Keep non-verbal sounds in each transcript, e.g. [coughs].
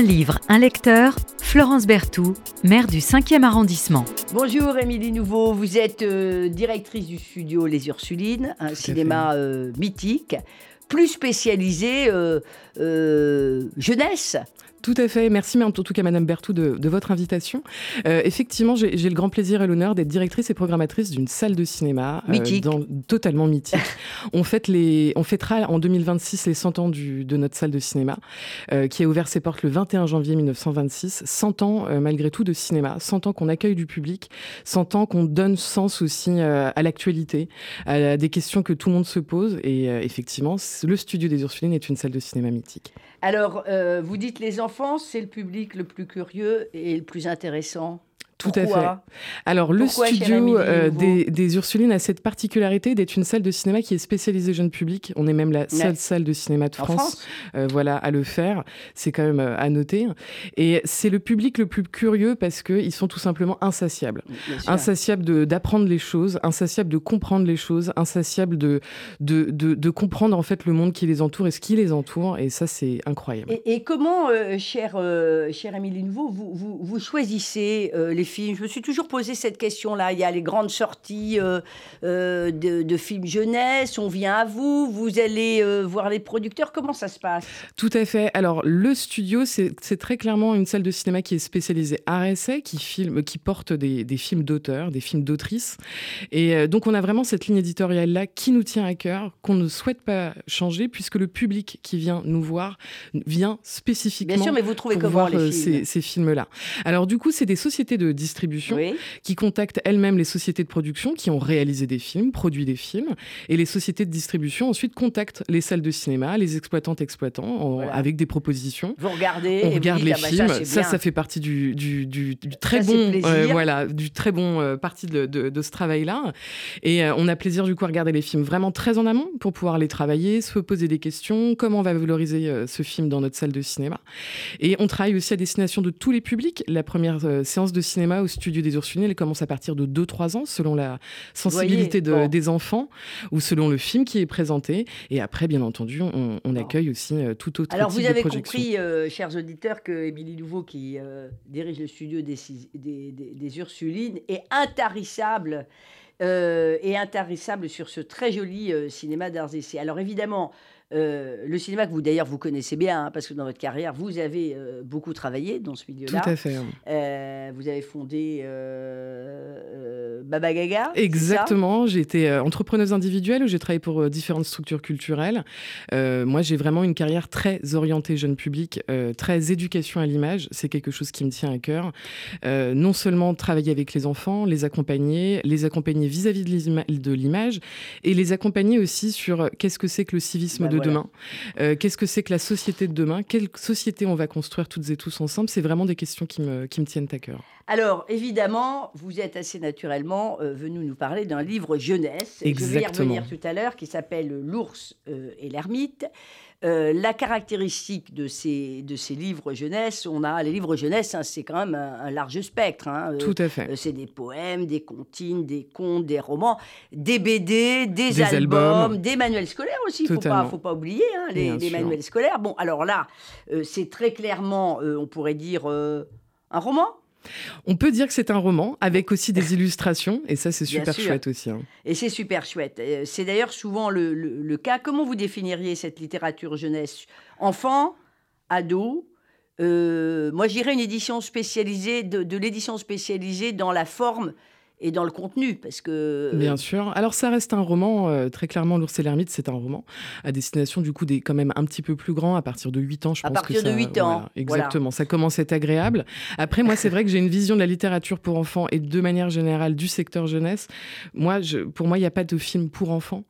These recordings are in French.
Un livre, un lecteur, Florence Berthoud, maire du 5e arrondissement. Bonjour Émilie Nouveau, vous êtes euh, directrice du studio Les Ursulines, un cinéma euh, mythique, plus spécialisé euh, jeunesse. Tout à fait. Merci en tout cas, Madame Berthoud, de, votre invitation. Euh, effectivement, j'ai le grand plaisir et l'honneur d'être directrice et programmatrice d'une salle de cinéma. Euh, mythique. totalement mythique. [laughs] on, fête les, on fêtera en 2026 les 100 ans du, de notre salle de cinéma, euh, qui a ouvert ses portes le 21 janvier 1926. 100 ans, malgré tout, de cinéma. 100 ans qu'on accueille du public. 100 ans qu'on donne sens aussi à l'actualité, à des questions que tout le monde se pose. Et effectivement, le studio des Ursulines est une salle de cinéma mythique. Alors, vous dites les enfants c'est le public le plus curieux et le plus intéressant tout à fait. Alors, le studio euh, des, Ursulines a cette particularité d'être une salle de cinéma qui est spécialisée jeune public. On est même la seule salle de cinéma de France, euh, voilà, à le faire. C'est quand même euh, à noter. Et c'est le public le plus curieux parce qu'ils sont tout simplement insatiables. Insatiables d'apprendre les choses, insatiables de comprendre les choses, insatiables de, de, de, comprendre en fait le monde qui les entoure et ce qui les entoure. Et ça, c'est incroyable. Et, comment, cher, cher Émilie Nouveau, vous, vous, vous choisissez les je me suis toujours posé cette question-là. Il y a les grandes sorties euh, euh, de, films jeunesse, on vient à vous, vous allez euh, voir les producteurs. Comment ça se passe? Tout à fait. Alors, le studio, c'est très clairement une salle de cinéma qui est spécialisée essai, qui, filme, qui porte des, films d'auteurs, des films d'autrices. Et donc, on a vraiment cette ligne éditoriale-là qui nous tient à cœur, qu'on ne souhaite pas changer, puisque le public qui vient nous voir vient spécifiquement Bien sûr, mais vous trouvez pour voir les films? ces, ces films-là. Alors, du coup, c'est des sociétés de distribution qui contactent elles-mêmes les sociétés de production qui ont réalisé des films, produit des films, et les sociétés de distribution ensuite contactent les salles de cinéma, les exploitantes exploitants avec des propositions. Vous regardez, on regarde les ah bah films. ça, ça, fait partie du, du, du, très bon, euh, voilà, du très bon euh, partie de, de, ce travail-là. Et euh, on a plaisir du coup à regarder les films vraiment très en amont pour pouvoir les travailler, se poser des questions, comment on va valoriser ce film dans notre salle de cinéma? Et on travaille aussi à destination de tous les publics. La première séance de cinéma au studio des Ursulines, elle commence à partir de 2-3 ans, selon la sensibilité des enfants ou selon le film qui est présenté. Et après, bien entendu, on, accueille aussi euh, tout autre Alors, type vous avez compris, euh, chers auditeurs, que Émilie Nouveau, qui euh, dirige le studio des, des, Ursulines, est intarissable. et intarissable sur ce très joli cinéma d'arts. Alors évidemment, euh, le cinéma que vous d'ailleurs vous connaissez bien, hein, parce que dans votre carrière, vous avez euh, beaucoup travaillé dans ce milieu-là. Tout à fait. Euh, vous avez fondé Baba Gaga. Exactement. J'ai été entrepreneuse individuelle, j'ai travaillé pour différentes structures culturelles. moi, j'ai vraiment une carrière très orientée jeune public, très éducation à l'image. C'est quelque chose qui me tient à cœur. non seulement travailler avec les enfants, les accompagner, les accompagner vis-à-vis de l'image, et les accompagner aussi sur qu'est-ce que c'est que le civisme bah de demain. Euh, Qu'est-ce que c'est que la société de demain? Quelle société on va construire toutes et tous ensemble? C'est vraiment des questions qui me, qui me tiennent à cœur. Alors, évidemment, vous êtes assez naturellement euh, venu nous parler d'un livre jeunesse. Exactement. Je vais y revenir tout à l'heure, qui s'appelle L'ours euh, et l'ermite. Euh, la caractéristique de ces, de ces livres jeunesse, on a les livres jeunesse, hein, c'est quand même un, large spectre. Hein, Tout à fait. c'est des poèmes, des comptines, des contes, des romans, des BD, des, albums, des manuels scolaires aussi. Il ne faut pas, oublier hein, les, manuels scolaires. Bon, alors là, c'est très clairement, on pourrait dire, un roman on peut dire que c'est un roman avec aussi des illustrations et ça c'est super chouette aussi. Hein. Et c'est super chouette. Euh, c'est d'ailleurs souvent le, cas. Comment vous définiriez cette littérature jeunesse? Enfant, ado? Euh, Moi j'irais une édition spécialisée, de l'édition spécialisée dans la forme et dans le contenu, parce que... Bien sûr. Alors ça reste un roman, euh, très clairement, L'ours et l'ermite, c'est un roman à destination du coup des quand même un petit peu plus grands, à partir de 8 ans, je à pense partir que de 8 ans. exactement, ça commence à être agréable. Après, moi, c'est vrai que j'ai une vision de la littérature pour enfants et de manière générale du secteur jeunesse. Moi, je, pour moi, il n'y a pas de film pour enfants.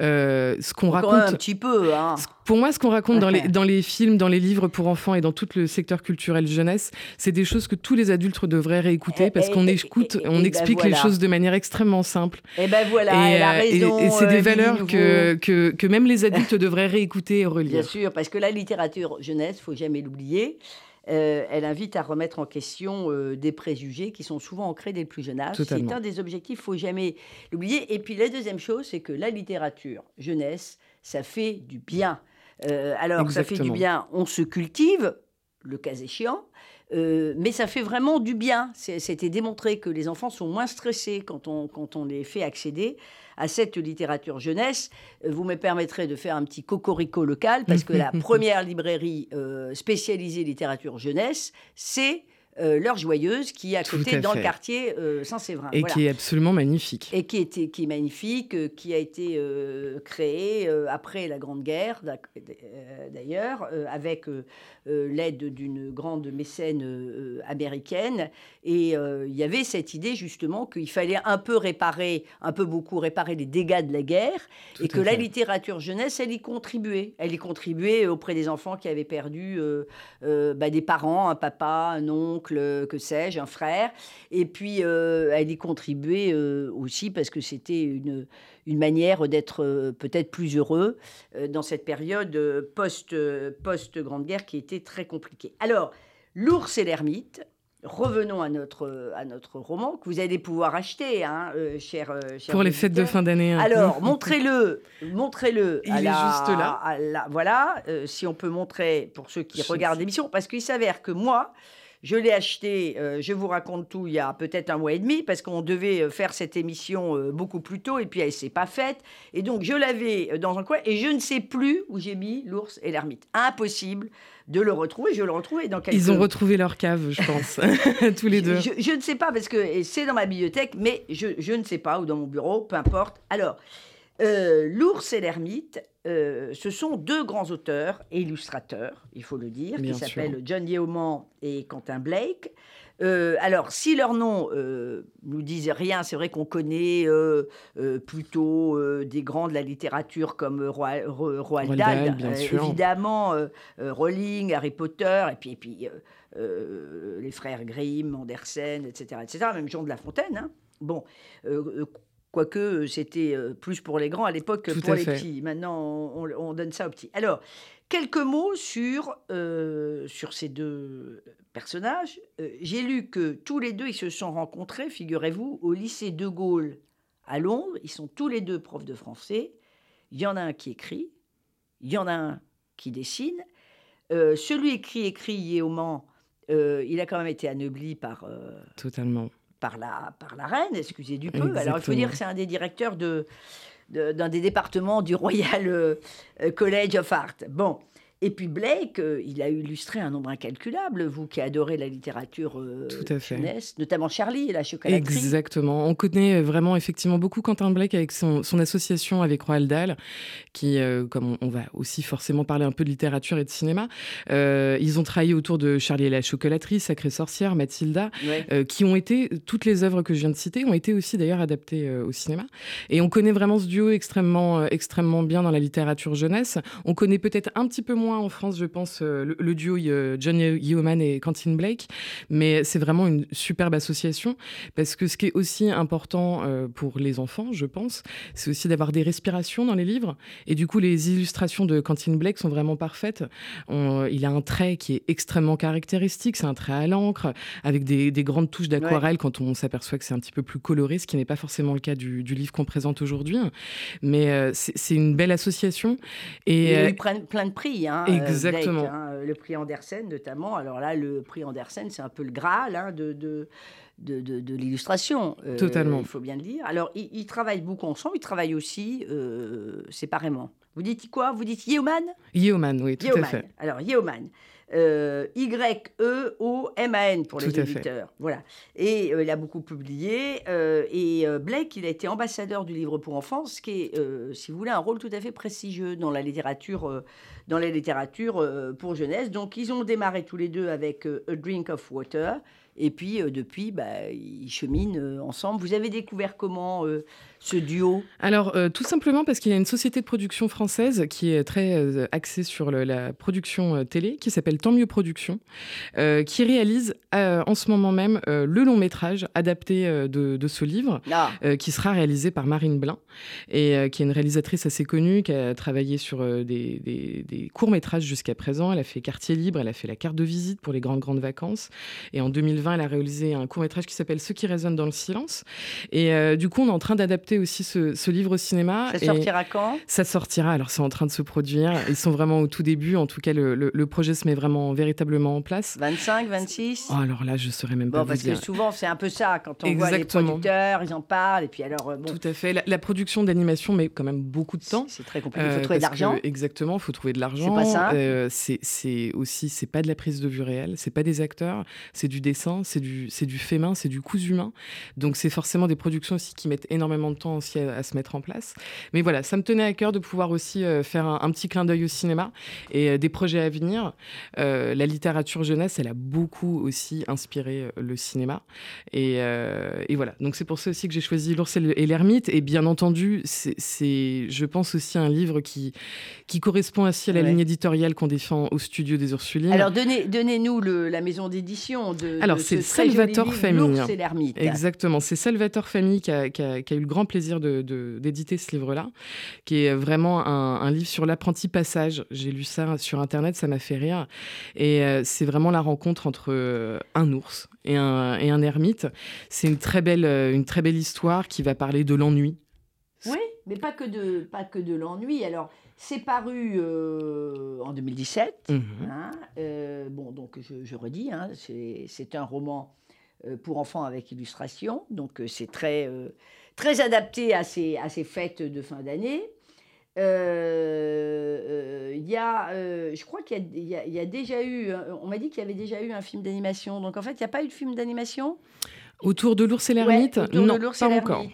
Euh, ce qu'on raconte... un petit peu, hein. Pour moi, ce qu'on raconte dans les, dans les films, dans les livres pour enfants et dans tout le secteur culturel jeunesse, c'est des choses que tous les adultes devraient réécouter parce qu'on écoute, on ben explique les choses de manière extrêmement simple. Et ben voilà, elle a euh, raison. Et, c'est des euh, valeurs que, que, que, même les adultes [laughs] devraient réécouter et relire. Bien sûr, parce que la littérature jeunesse, faut jamais l'oublier. Euh, elle invite à remettre en question des préjugés qui sont souvent ancrés dès le plus jeune âge. C'est un des objectifs, faut jamais l'oublier. Et puis la deuxième chose, c'est que la littérature jeunesse, ça fait du bien. alors, ça fait du bien, on se cultive, le cas échéant. Mais ça fait vraiment du bien. C'était démontré que les enfants sont moins stressés quand on, quand on les fait accéder à cette littérature jeunesse. Vous me permettrez de faire un petit cocorico local, parce que la [laughs] première librairie spécialisée littérature jeunesse, c'est euh, L'heure joyeuse, qui est à côté dans le quartier euh, Saint-Séverin. Et qui est absolument magnifique. Et qui, était, qui est magnifique, euh, qui a été créé après la Grande Guerre, d'ailleurs, avec l'aide d'une grande mécène américaine. Et il y avait cette idée, justement, qu'il fallait un peu réparer, un peu beaucoup réparer les dégâts de la guerre, et que la littérature jeunesse, elle y contribuait. Elle y contribuait auprès des enfants qui avaient perdu bah, des parents, un papa, un oncle, que sais-je, un frère. Et puis, euh, elle y contribuait euh, aussi parce que c'était une, une manière d'être euh, peut-être plus heureux dans cette période post-Grande Guerre qui était très compliquée. Alors, L'ours et l'ermite, revenons à notre, à notre roman que vous allez pouvoir acheter, hein, cher, Pour les fêtes de fin d'année. Hein. Alors, montrez-le, montrez-le. Il est juste là. voilà, si on peut montrer pour ceux qui regardent l'émission, parce qu'il s'avère que moi, je l'ai acheté, euh, je vous raconte tout, il y a peut-être un mois et demi, parce qu'on devait euh, faire cette émission euh, beaucoup plus tôt, et puis elle ne s'est pas faite. Et donc, je l'avais dans un coin, et je ne sais plus où j'ai mis l'ours et l'ermite. Impossible de le retrouver. Je le retrouvais dans quelques... Ils ont retrouvé leur cave, je pense, [laughs] tous les deux. Je, ne sais pas, parce que c'est dans ma bibliothèque, mais je, je, ne sais pas, ou dans mon bureau, peu importe. Alors, l'ours et l'ermite, euh, ce sont deux grands auteurs et illustrateurs, il faut le dire, qui s'appellent John Yeoman et Quentin Blake. Euh, alors, si leurs noms euh, nous disent rien, c'est vrai qu'on connaît plutôt des grands de la littérature comme Roald Dahl, évidemment, Rowling, Harry Potter, et puis, et puis les frères Grimm, Andersen, etc., etc., même Jean de La Fontaine. Hein. Bon, quoique euh, c'était euh, plus pour les grands à l'époque que pour les petits. Maintenant, on, donne ça aux petits. Alors, quelques mots sur, euh, sur ces deux personnages. J'ai lu que tous les deux, ils se sont rencontrés, figurez-vous, au lycée de Gaulle à Londres. Ils sont tous les deux profs de français. Il y en a un qui écrit, il y en a un qui dessine. celui qui écrit Yéoman, il a quand même été anobli par... Totalement par la, par la reine, excusez du peu. Alors il faut dire que c'est un des directeurs de, d'un des départements du Royal euh, College of Art. Bon, et puis Blake, euh, il a illustré un nombre incalculable, vous qui adorez la littérature euh, Tout à fait. jeunesse, notamment Charlie et la chocolaterie. Exactement. On connaît vraiment effectivement beaucoup Quentin Blake avec son, association avec Roald Dahl, qui, euh, comme on, va aussi forcément parler un peu de littérature et de cinéma, ils ont travaillé autour de Charlie et la chocolaterie, Sacrée sorcière, Mathilda, qui ont été, toutes les œuvres que je viens de citer, ont été aussi d'ailleurs adaptées au cinéma. Et on connaît vraiment ce duo extrêmement, extrêmement bien dans la littérature jeunesse. On connaît peut-être un petit peu moins en France, je pense, euh, le, duo euh, John Yeoman et Quentin Blake, mais c'est vraiment une superbe association parce que ce qui est aussi important euh, pour les enfants, je pense, c'est aussi d'avoir des respirations dans les livres. Et du coup, les illustrations de Quentin Blake sont vraiment parfaites. il a un trait qui est extrêmement caractéristique, c'est un trait à l'encre avec des, grandes touches d'aquarelle quand on s'aperçoit que c'est un petit peu plus coloré, ce qui n'est pas forcément le cas du, livre qu'on présente aujourd'hui. Mais c'est une belle association. Et, il a eu plein de prix. Hein. Hein, euh, Exactement. Hein, le prix Andersen notamment. Alors là, le prix Andersen, c'est un peu le Graal hein, de, de, de, l'illustration. Euh, Totalement. Il faut bien le dire. Alors, ils, travaillent beaucoup ensemble, ils travaillent aussi euh, séparément. Vous dites quoi? Vous dites Yeoman? Yeoman, oui, tout à fait. Alors, Yeoman. Euh, Y-E-O-M-A-N pour les éditeurs. Voilà. Et euh, il a beaucoup publié. Euh, et Blake, il a été ambassadeur du livre pour enfants, ce qui est, si vous voulez, un rôle tout à fait prestigieux dans la littérature, dans la littérature pour jeunesse. Donc, ils ont démarré tous les deux avec A Drink of Water. Et puis, depuis, bah, ils cheminent ensemble. Vous avez découvert comment ce duo? Alors, euh, tout simplement parce qu'il y a une société de production française qui est très euh, axée sur la production euh, télé, qui s'appelle Tant mieux Production, qui réalise en ce moment même le long métrage adapté de, ce livre, ah. qui sera réalisé par Marine Blin, et qui est une réalisatrice assez connue, qui a travaillé sur des, des courts métrages jusqu'à présent. Elle a fait Quartier Libre, elle a fait La carte de visite pour les grandes grandes vacances, et en 2020, 2020, elle a réalisé un court métrage qui s'appelle Ceux qui résonnent dans le silence. Et du coup, on est en train d'adapter aussi ce, livre au cinéma. Ça sortira quand? Ça sortira. Alors, c'est en train de se produire. Ils sont vraiment au tout début. En tout cas, le, projet se met vraiment véritablement en place. 25, 26 oh, Alors là, je ne saurais même pas parce que souvent, c'est un peu ça. Quand on voit les producteurs, ils en parlent. Et puis alors, Tout à fait. La, production d'animation met quand même beaucoup de temps. C'est très compliqué. Il faut trouver de l'argent. Exactement. Il faut trouver de l'argent. C'est pas ça. c'est aussi, c'est pas de la prise de vue réelle. C'est pas des acteurs. C'est du dessin. C'est du, du fait main. C'est du cousu humain. Donc, c'est forcément des productions aussi qui mettent énormément de temps aussi à, se mettre en place. Mais voilà, ça me tenait à cœur de pouvoir aussi euh, faire un, petit clin d'œil au cinéma et euh, des projets à venir. Euh, la littérature jeunesse, elle a beaucoup aussi inspiré le cinéma. Et, et voilà, donc c'est pour ça aussi que j'ai choisi L'ours et l'ermite. Et bien entendu, c'est, je pense aussi un livre qui, qui correspond aussi à la ligne éditoriale qu'on défend au studio des Ursulines. Alors donnez, donnez-nous le, la maison d'édition de. Alors c'est Salvatore Famille. et l'ermite. Exactement, c'est Salvatore Famille qui a, qui, a, qui a, eu le grand plaisir d'éditer de, ce livre-là, qui est vraiment un, un livre sur l'apprenti passage. J'ai lu ça sur Internet, ça m'a fait rire. Et euh, c'est vraiment la rencontre entre euh, un ours et un, et un ermite. C'est une très belle, euh, une très belle histoire qui va parler de l'ennui. Oui, mais pas que de, pas que de l'ennui. Alors, c'est paru en 2017. Mhm. Hein, bon, donc je, je redis, hein, c'est un roman pour enfants avec illustration. Donc, c'est très, très adapté à ces, à ces fêtes de fin d'année. Euh, euh, il y a, euh, je crois qu'il y, y, a déjà eu, on m'a dit qu'il y avait déjà eu un film d'animation. Donc en fait, il n'y a pas eu de film d'animation? Autour de l'ours et l'ermite? Non, pas encore.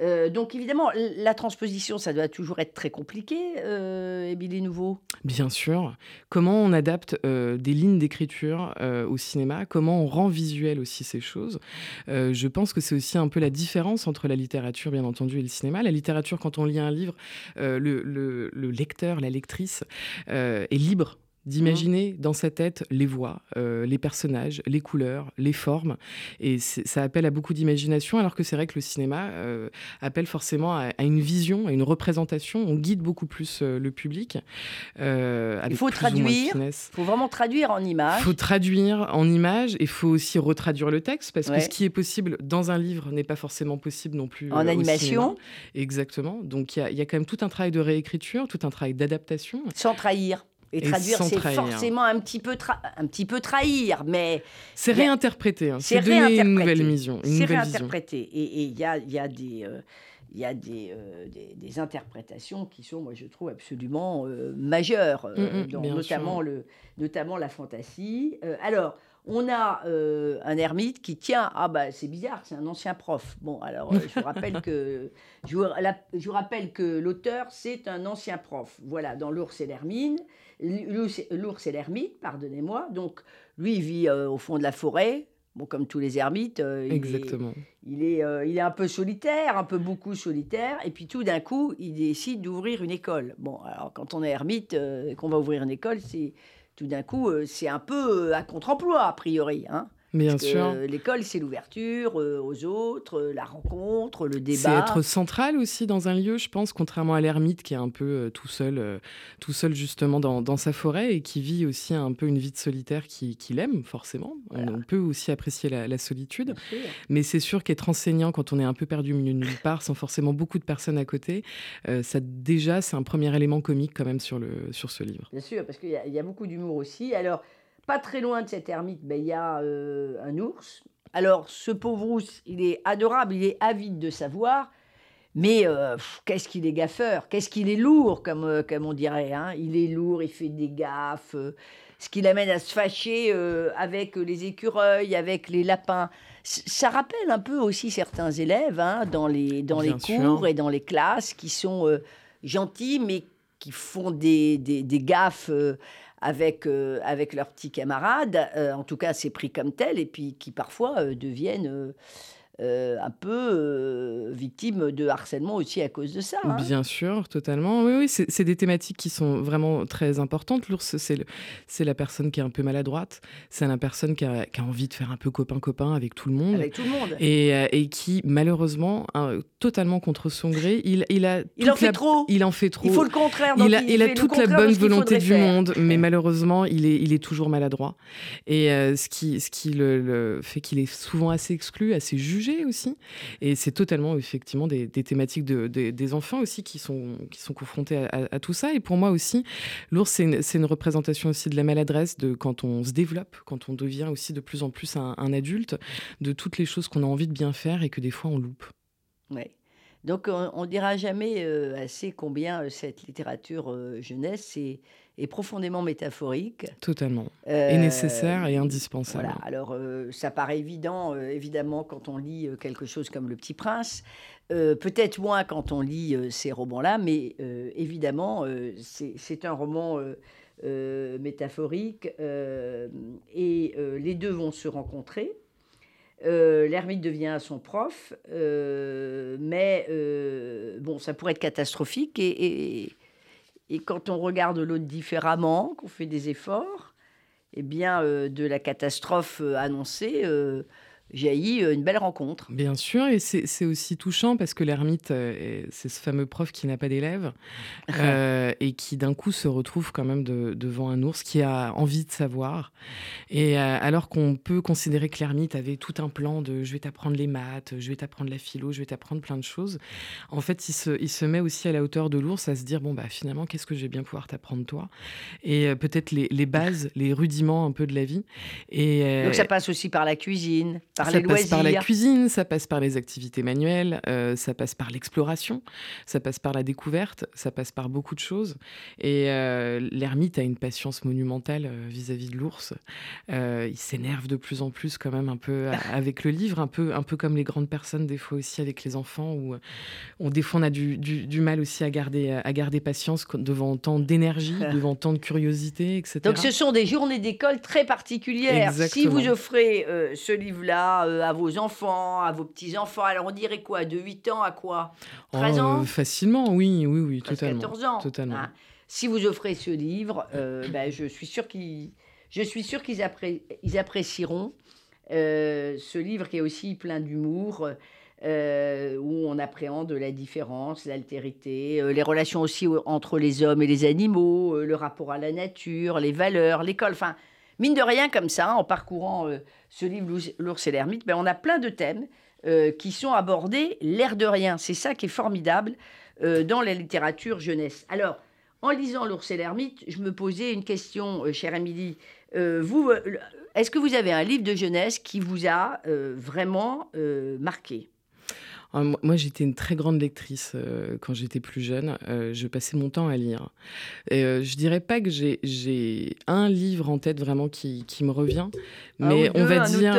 Euh, donc évidemment, la transposition, ça doit toujours être très compliqué, euh, Nouveau. Bien sûr. Comment on adapte euh, des lignes d'écriture euh, au cinéma? Comment on rend visuel aussi ces choses? Je pense que c'est aussi un peu la différence entre la littérature, bien entendu, et le cinéma. La littérature, quand on lit un livre, le, le, lecteur, la lectrice est libre d'imaginer dans sa tête les voix, euh, les personnages, les couleurs, les formes. Et ça appelle à beaucoup d'imagination, alors que c'est vrai que le cinéma euh, appelle forcément à, une vision, à une représentation. On guide beaucoup plus euh, le public. il faut traduire. Il faut vraiment traduire en images. Il faut traduire en images. Il faut aussi retraduire le texte, parce que ce qui est possible dans un livre n'est pas forcément possible non plus en animation. Exactement. Donc il y, y a quand même tout un travail de réécriture, tout un travail d'adaptation. Sans trahir. Et, traduire, c'est forcément un petit, peu un petit peu trahir, mais... C'est réinterpréter, hein. c'est donner une nouvelle vision. C'est réinterpréter. Et il y a, y a, des... Euh, y a des, euh, des, interprétations qui sont, moi je trouve, absolument euh, majeures, mm, mm, notamment, le, notamment la fantasy. alors, on a un ermite qui tient, ah bah c'est bizarre, c'est un ancien prof. Bon, alors je vous rappelle [laughs] que, je je vous rappelle que l'auteur, c'est un ancien prof. Voilà, dans L'ours et l'hermine. L'ours et l'ermite, pardonnez-moi. Donc, lui, il vit euh, au fond de la forêt. Bon, comme tous les ermites, euh, il, Exactement. Est, il, est, euh, il est un peu solitaire, un peu beaucoup solitaire. Et puis tout d'un coup, il décide d'ouvrir une école. Bon, alors quand on est ermite et qu'on va ouvrir une école, c'est tout d'un coup, c'est un peu à contre-emploi, a priori. Hein Bien sûr. L'école, c'est l'ouverture euh, aux autres, euh, la rencontre, le débat. C'est être central aussi dans un lieu, je pense, contrairement à l'ermite qui est un peu euh, tout seul, tout seul justement dans, sa forêt et qui vit aussi un peu une vie de solitaire qu'il qui aime forcément. On peut aussi apprécier la, solitude, mais c'est sûr qu'être enseignant quand on est un peu perdu au milieu de nulle part, sans forcément beaucoup de personnes à côté, ça déjà c'est un premier élément comique quand même sur, le, sur ce livre. Bien sûr, parce qu'il y, y, a beaucoup d'humour aussi. Alors pas très loin de cette ermite, ben, il y a euh, un ours. Alors, ce pauvre ours, il est adorable, il est avide de savoir, mais euh, qu'est-ce qu'il est gaffeur, qu'est-ce qu'il est lourd, comme, euh, comme on dirait. Hein. Il est lourd, il fait des gaffes, ce qui l'amène à se fâcher avec les écureuils, avec les lapins. ça rappelle un peu aussi certains élèves hein, dans les, dans les cours et dans les classes qui sont gentils, mais qui font des, des, des gaffes avec, euh, avec leurs petits camarades, euh, en tout cas c'est pris comme tel, et puis qui parfois euh, deviennent euh, un peu euh, victime de harcèlement aussi à cause de ça. Hein. Bien sûr, totalement. Oui, oui, c'est des thématiques qui sont vraiment très importantes. L'ours, c'est la personne qui est un peu maladroite, c'est la personne qui a, qui a, envie de faire un peu copain-copain avec tout le monde. Avec tout le monde. Et, euh, et qui, malheureusement, hein, totalement contre son gré, il, il a... Il en fait trop. Il en fait trop. Il faut le contraire. il a, il, a toute la bonne volonté du monde, mais malheureusement, il est, il est toujours maladroit. Et ce qui, ce qui le, le fait qu'il est souvent assez exclu, assez jugé aussi. Et c'est totalement, effectivement, des, thématiques de, des enfants aussi qui sont, qui sont confrontés à, tout ça. Et pour moi aussi, l'ours, c'est une, représentation aussi de la maladresse, de quand on se développe, quand on devient aussi de plus en plus un, adulte, de toutes les choses qu'on a envie de bien faire et que des fois on loupe. Oui. Donc on ne dira jamais euh, assez combien euh, cette littérature euh, jeunesse, est profondément métaphorique. Totalement. Euh, et nécessaire et indispensable. Voilà. Alors, euh, ça paraît évident, euh, évidemment, quand on lit quelque chose comme Le Petit Prince. Peut-être moins quand on lit ces romans-là, mais évidemment, c'est un roman métaphorique et les deux vont se rencontrer. L'ermite devient son prof, mais bon, ça pourrait être catastrophique et et quand on regarde l'autre différemment, qu'on fait des efforts, eh bien, euh, de la catastrophe euh, annoncée, euh, jaillit une belle rencontre. Bien sûr, et c'est aussi touchant parce que l'ermite, euh, c'est ce fameux prof qui n'a pas d'élèves [laughs] euh, et qui d'un coup se retrouve quand même devant un ours qui a envie de savoir. Et euh, alors qu'on peut considérer que l'ermite avait tout un plan de je vais t'apprendre les maths, je vais t'apprendre la philo, je vais t'apprendre plein de choses, en fait, il se, il se met aussi à la hauteur de l'ours à se dire bon, bah finalement, qu'est-ce que je vais bien pouvoir t'apprendre toi? Et peut-être les, les, bases, les rudiments un peu de la vie. Et, Donc ça passe aussi par la cuisine ça passe par la cuisine, ça passe par les activités manuelles, euh, ça passe par l'exploration, ça passe par la découverte, ça passe par beaucoup de choses. Et euh, l'ermite a une patience monumentale euh, vis-à-vis de l'ours. il s'énerve de plus en plus quand même un peu [laughs] avec le livre, un peu, un peu comme les grandes personnes des fois aussi avec les enfants, où on, des fois on a du, du, mal aussi à garder, à garder patience devant tant d'énergie, [laughs] devant tant de curiosité, etc. Donc ce sont des journées d'école très particulières. Si vous offrez ce livre-là, euh, à vos enfants, à vos petits-enfants. Alors on dirait quoi? De 8 ans à quoi? 13 ans? Facilement, oui, oui, oui, totalement. 14 ans. Totalement. Hein. si vous offrez ce livre, euh, [coughs] ben, je suis sûr qu'ils, je suis sûr qu'ils ils apprécieront euh, ce livre qui est aussi plein d'humour. où on appréhende la différence, l'altérité, les relations aussi entre les hommes et les animaux, le rapport à la nature, les valeurs, l'école. Enfin, mine de rien, comme ça, en parcourant euh, ce livre L'ours et l'ermite, ben, on a plein de thèmes euh, qui sont abordés l'air de rien. C'est ça qui est formidable euh, dans la littérature jeunesse. Alors, en lisant L'ours et l'ermite, je me posais une question, chère Émilie. vous, est-ce que vous avez un livre de jeunesse qui vous a vraiment marqué? Ah, moi, j'étais une très grande lectrice euh, quand j'étais plus jeune. Euh, je passais mon temps à lire. Et, euh, je dirais pas que j'ai un livre en tête vraiment qui, qui me revient, mais on va dire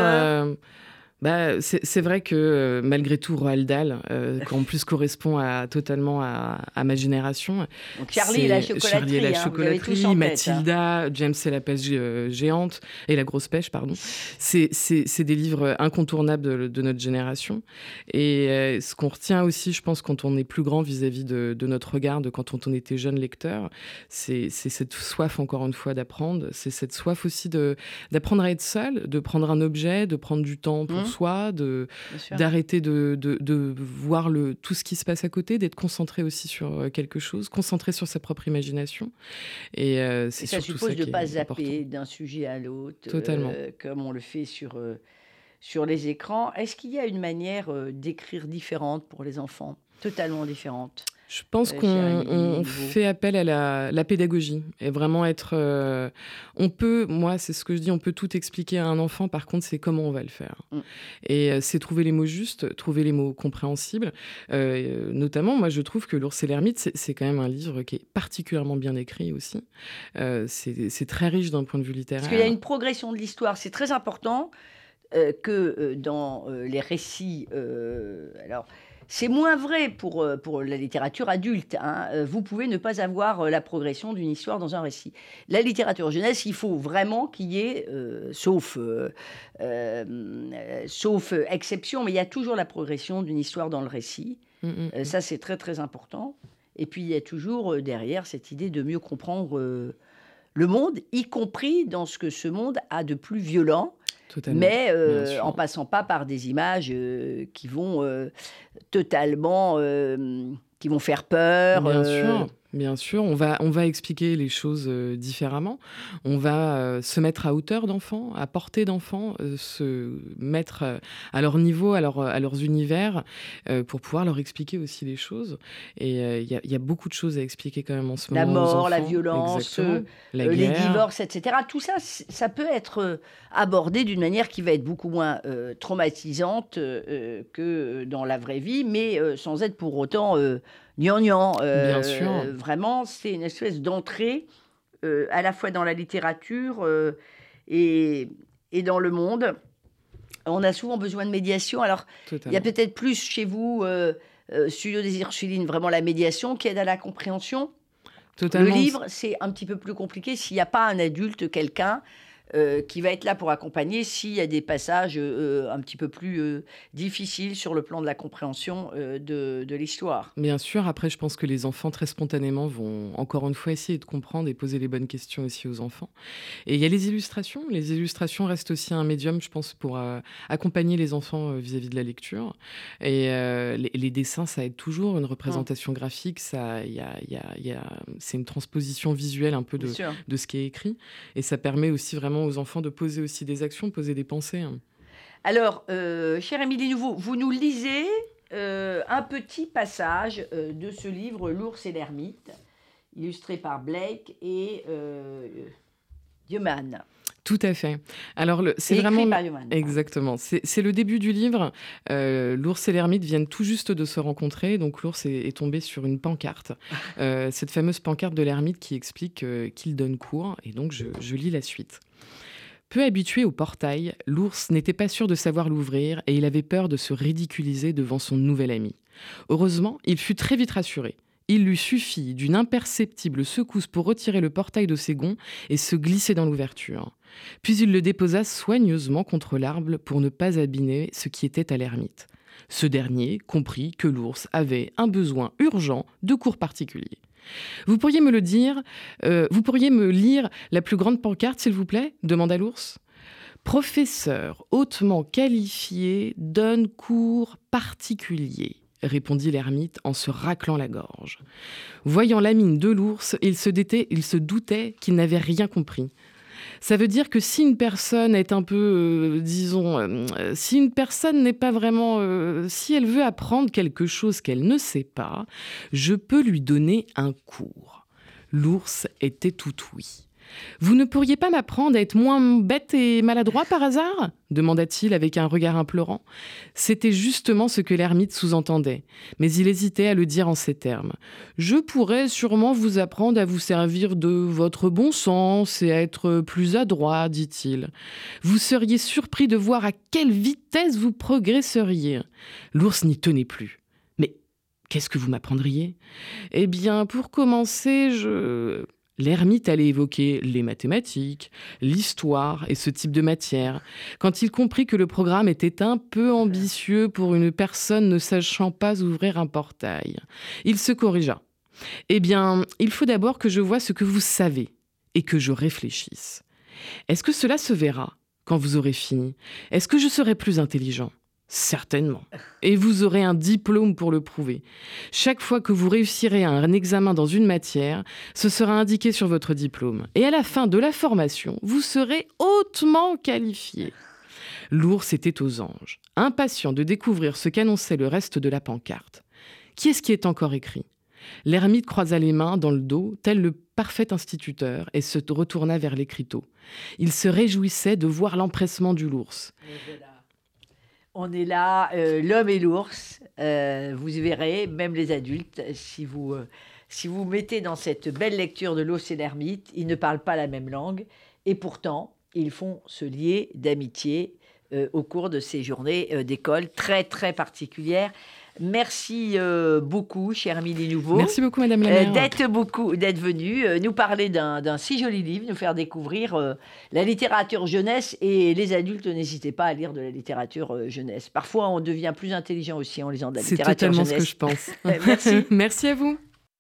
bah, c'est vrai que euh, malgré tout, Roald Dahl, euh, qui en plus correspond à, totalement à, ma génération. Charlie et la chocolaterie, Charlie et la hein, chocolaterie hein. Mathilda, James et la pêche euh, géante, et la grosse pêche, pardon. C'est des livres incontournables de, notre génération. Et ce qu'on retient aussi, je pense, quand on est plus grand vis-à-vis de, de, notre regard, de quand on était jeune lecteur, c'est cette soif, encore une fois, d'apprendre. C'est cette soif aussi d'apprendre à être seul, de prendre un objet, de prendre du temps pour mmh soi, de d'arrêter de, de, voir le, tout ce qui se passe à côté, d'être concentré aussi sur euh, quelque chose, concentré sur sa propre imagination. Et euh, c'est suppose de ne pas zapper d'un sujet à l'autre, Totalement. Euh, comme on le fait sur, sur les écrans. Est-ce qu'il y a une manière d'écrire différente pour les enfants? Totalement différente je pense euh, qu'on fait appel à la, pédagogie et vraiment être. Euh, on peut, moi, c'est ce que je dis, on peut tout expliquer à un enfant. Par contre, c'est comment on va le faire. Mm. Et euh, c'est trouver les mots justes, trouver les mots compréhensibles. notamment, moi, je trouve que L'ours et l'ermite, c'est quand même un livre qui est particulièrement bien écrit aussi. c'est très riche d'un point de vue littéraire. Parce qu'il y a une progression de l'histoire. C'est très important que dans les récits. alors C'est moins vrai pour, euh, pour la littérature adulte. Hein. Euh, vous pouvez ne pas avoir euh, la progression d'une histoire dans un récit. La littérature jeunesse, il faut vraiment qu'il y ait, sauf, sauf exception, mais il y a toujours la progression d'une histoire dans le récit. Mm, mm, mm. ça, c'est très très important. Et puis, il y a toujours derrière cette idée de mieux comprendre le monde, y compris dans ce que ce monde a de plus violent mais euh, en passant pas par des images euh, qui vont euh, totalement, qui vont faire peur. Bien sûr. Bien sûr, on va, on va expliquer les choses euh, différemment. On va euh, se mettre à hauteur d'enfants, à portée d'enfants, euh, se mettre à leur niveau, à, leur, à leurs univers, pour pouvoir leur expliquer aussi les choses. Et il y, a beaucoup de choses à expliquer quand même en ce moment. La mort, la violence, les divorces, etc. Tout ça, ça peut être abordé d'une manière qui va être beaucoup moins traumatisante que dans la vraie vie, mais sans être pour autant gnangnan. Euh, Bien sûr. Vraiment, c'est une espèce d'entrée euh, à la fois dans la littérature euh, et, et dans le monde. On a souvent besoin de médiation. Alors, il y a peut-être plus chez vous, Studio des Ursulines, vraiment la médiation qui aide à la compréhension. Totalement. Le livre, c'est un petit peu plus compliqué s'il n'y a pas un adulte, quelqu'un euh, qui va être là pour accompagner s'il y a des passages euh, un petit peu plus euh, difficiles sur le plan de la compréhension de, de l'histoire. Bien sûr, après, je pense que les enfants, très spontanément, vont encore une fois essayer de comprendre et poser les bonnes questions aussi aux enfants. Et il y a les illustrations. Les illustrations restent aussi un médium, je pense, pour accompagner les enfants vis-à-vis de la lecture. Et les, dessins, ça aide toujours. Une représentation graphique, ça, y a, y a, y a, c'est une transposition visuelle un peu de, de ce qui est écrit. Et ça permet aussi vraiment aux enfants de poser aussi des actions, poser des pensées. Hein. Alors, euh, chère Émilie Nouveau, vous nous lisez euh, un petit passage euh, de ce livre L'ours et l'ermite, illustré par Blake et euh, Tout à fait. Alors, c'est vraiment. Exactement. C'est le début du livre. l'ours et l'ermite viennent tout juste de se rencontrer. Donc, l'ours est, tombé sur une pancarte. [laughs] cette fameuse pancarte de l'ermite qui explique qu'il donne cours. Et donc, je lis la suite. Peu habitué au portail, l'ours n'était pas sûr de savoir l'ouvrir et il avait peur de se ridiculiser devant son nouvel ami. Heureusement, il fut très vite rassuré. Il lui suffit d'une imperceptible secousse pour retirer le portail de ses gonds et se glisser dans l'ouverture. Puis il le déposa soigneusement contre l'arbre pour ne pas abîmer ce qui était à l'ermite. Ce dernier comprit que l'ours avait un besoin urgent de cours particulier. Vous pourriez me le dire euh, Vous pourriez me lire la plus grande pancarte, s'il vous plaît? Demanda l'ours. Professeur hautement qualifié donne cours particulier répondit l'ermite en se raclant la gorge. Voyant la mine de l'ours, il se, il se doutait qu'il n'avait rien compris. Ça veut dire que si une personne est un peu, euh, disons, euh, si une personne n'est pas vraiment, euh, si elle veut apprendre quelque chose qu'elle ne sait pas, je peux lui donner un cours. L'ours était tout oui. Vous ne pourriez pas m'apprendre à être moins bête et maladroit par hasard demanda-t-il avec un regard implorant. C'était justement ce que l'ermite sous-entendait, mais il hésitait à le dire en ces termes. Je pourrais sûrement vous apprendre à vous servir de votre bon sens et à être plus adroit, dit-il. Vous seriez surpris de voir à quelle vitesse vous progresseriez. L'ours n'y tenait plus. Mais qu'est-ce que vous m'apprendriez? Eh bien, pour commencer, je L'ermite allait évoquer les mathématiques, l'histoire et ce type de matière. Quand il comprit que le programme était un peu ambitieux pour une personne ne sachant pas ouvrir un portail, il se corrigea. Eh bien, il faut d'abord que je vois ce que vous savez et que je réfléchisse. Est-ce que cela se verra quand vous aurez fini? Est-ce que je serai plus intelligent? Certainement. Et vous aurez un diplôme pour le prouver. Chaque fois que vous réussirez un examen dans une matière, ce sera indiqué sur votre diplôme. Et à la fin de la formation, vous serez hautement qualifié. L'ours était aux anges, impatient de découvrir ce qu'annonçait le reste de la pancarte. Qui est-ce qui est encore écrit? L'ermite croisa les mains dans le dos, tel le parfait instituteur, et se retourna vers l'écriteau. Il se réjouissait de voir l'empressement du l'ours. On est là, euh, l'homme et l'ours. Euh, vous verrez, même les adultes, si vous, euh, si vous mettez dans cette belle lecture de l'os et l'ermite, ils ne parlent pas la même langue. Et pourtant, ils font se lier d'amitié au cours de ces journées d'école très très particulières. Merci euh, beaucoup, chère Amélie Nouveau. Merci beaucoup, Madame la euh, d'être beaucoup, d'être venue euh, nous parler d'un si joli livre, nous faire découvrir la littérature jeunesse et les adultes. N'hésitez pas à lire de la littérature jeunesse. Parfois, on devient plus intelligent aussi en lisant de la littérature jeunesse. C'est totalement ce que je pense. [laughs] Merci. [laughs] Merci à vous.